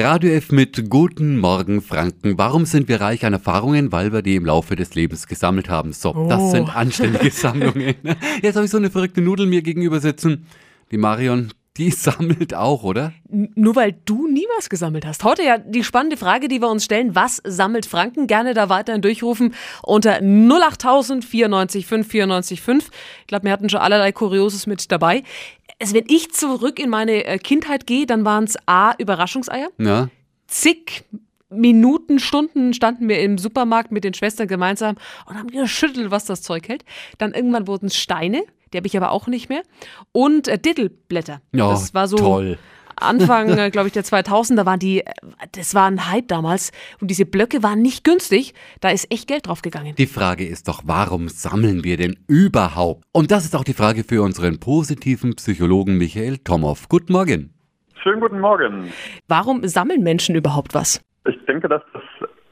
Radio F mit Guten Morgen Franken. Warum sind wir reich an Erfahrungen? Weil wir die im Laufe des Lebens gesammelt haben. So, oh. das sind anständige Sammlungen. Jetzt habe ich so eine verrückte Nudel mir gegenüber sitzen. Die Marion, die sammelt auch, oder? Nur weil du nie was gesammelt hast. Heute ja die spannende Frage, die wir uns stellen. Was sammelt Franken? Gerne da weiterhin durchrufen unter 08000 94 5 94 5. Ich glaube, wir hatten schon allerlei Kurioses mit dabei. Also wenn ich zurück in meine äh, Kindheit gehe, dann waren es A, Überraschungseier. Ja. Zig Minuten, Stunden standen wir im Supermarkt mit den Schwestern gemeinsam und haben geschüttelt, was das Zeug hält. Dann irgendwann wurden es Steine, die habe ich aber auch nicht mehr. Und äh, Dittelblätter. Ja, das war so toll. Anfang, äh, glaube ich, der 2000er waren die, äh, das war ein Hype damals und diese Blöcke waren nicht günstig. Da ist echt Geld drauf gegangen. Die Frage ist doch, warum sammeln wir denn überhaupt? Und das ist auch die Frage für unseren positiven Psychologen Michael Tomow. Guten Morgen. Schönen guten Morgen. Warum sammeln Menschen überhaupt was? Ich denke, dass das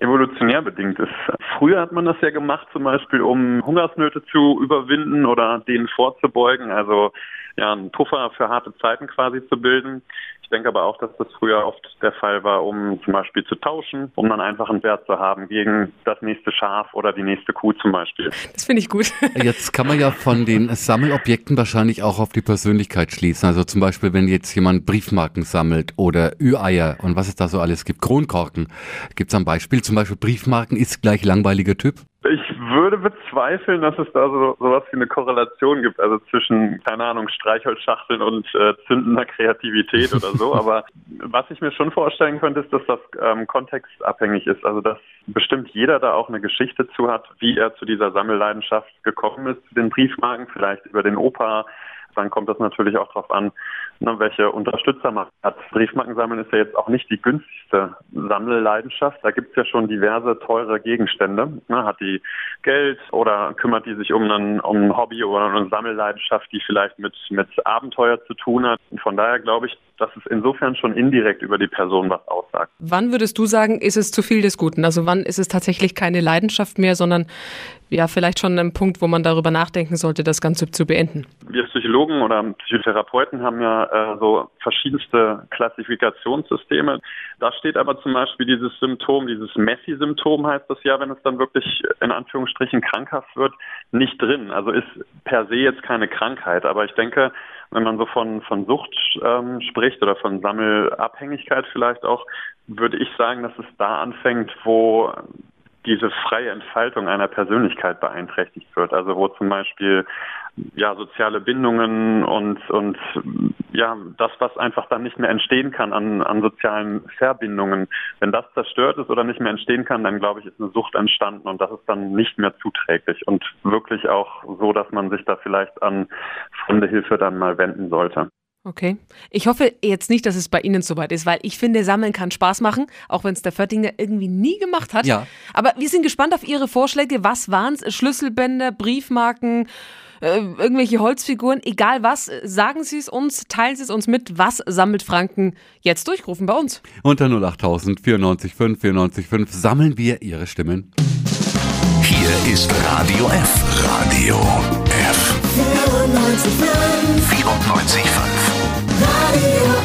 evolutionär bedingt ist. Früher hat man das ja gemacht, zum Beispiel um Hungersnöte zu überwinden oder denen vorzubeugen, also ja, einen Puffer für harte Zeiten quasi zu bilden. Ich denke aber auch, dass das früher oft der Fall war, um zum Beispiel zu tauschen, um dann einfach einen Wert zu haben gegen das nächste Schaf oder die nächste Kuh zum Beispiel. Das finde ich gut. Jetzt kann man ja von den Sammelobjekten wahrscheinlich auch auf die Persönlichkeit schließen. Also zum Beispiel, wenn jetzt jemand Briefmarken sammelt oder Ü-Eier und was es da so alles gibt, Kronkorken. Gibt es ein Beispiel? Zum Beispiel Briefmarken ist gleich langweiliger Typ? Ich würde bezweifeln, dass es da so sowas wie eine Korrelation gibt, also zwischen, keine Ahnung, Streichholzschachteln und äh, zündender Kreativität oder so. Aber was ich mir schon vorstellen könnte, ist, dass das ähm, kontextabhängig ist. Also dass bestimmt jeder da auch eine Geschichte zu hat, wie er zu dieser Sammelleidenschaft gekommen ist, zu den Briefmarken, vielleicht über den Opa, dann kommt das natürlich auch darauf an, ne, welche Unterstützer man hat. Briefmarken sammeln ist ja jetzt auch nicht die günstigste Sammelleidenschaft. Da gibt es ja schon diverse teure Gegenstände. Ne, hat die Geld oder kümmert die sich um, einen, um ein Hobby oder eine Sammelleidenschaft, die vielleicht mit, mit Abenteuer zu tun hat. Und von daher glaube ich, dass es insofern schon indirekt über die Person was aussagt. Wann würdest du sagen, ist es zu viel des Guten? Also wann ist es tatsächlich keine Leidenschaft mehr, sondern ja, vielleicht schon ein Punkt, wo man darüber nachdenken sollte, das Ganze zu beenden? Wir Psychologen oder Psychotherapeuten haben ja äh, so verschiedenste Klassifikationssysteme. Da steht aber zum Beispiel dieses Symptom, dieses Messi-Symptom heißt das ja, wenn es dann wirklich in Anführungsstrichen krankhaft wird, nicht drin. Also ist per se jetzt keine Krankheit. Aber ich denke, wenn man so von, von Sucht ähm, spricht oder von Sammelabhängigkeit vielleicht auch, würde ich sagen, dass es da anfängt, wo diese freie Entfaltung einer Persönlichkeit beeinträchtigt wird. Also wo zum Beispiel ja soziale Bindungen und und ja das, was einfach dann nicht mehr entstehen kann an, an sozialen Verbindungen, wenn das zerstört ist oder nicht mehr entstehen kann, dann glaube ich, ist eine Sucht entstanden und das ist dann nicht mehr zuträglich und wirklich auch so, dass man sich da vielleicht an fremde Hilfe dann mal wenden sollte. Okay. Ich hoffe jetzt nicht, dass es bei Ihnen soweit ist, weil ich finde, Sammeln kann Spaß machen, auch wenn es der Föttinger irgendwie nie gemacht hat. Ja. Aber wir sind gespannt auf Ihre Vorschläge. Was waren es? Schlüsselbänder, Briefmarken, äh, irgendwelche Holzfiguren, egal was, sagen Sie es uns, teilen Sie es uns mit. Was sammelt Franken jetzt durchrufen bei uns? Unter 08000 94 5 94 5 sammeln wir Ihre Stimmen. Hier ist Radio F. Radio F. 94 5. 94 5. Radio F.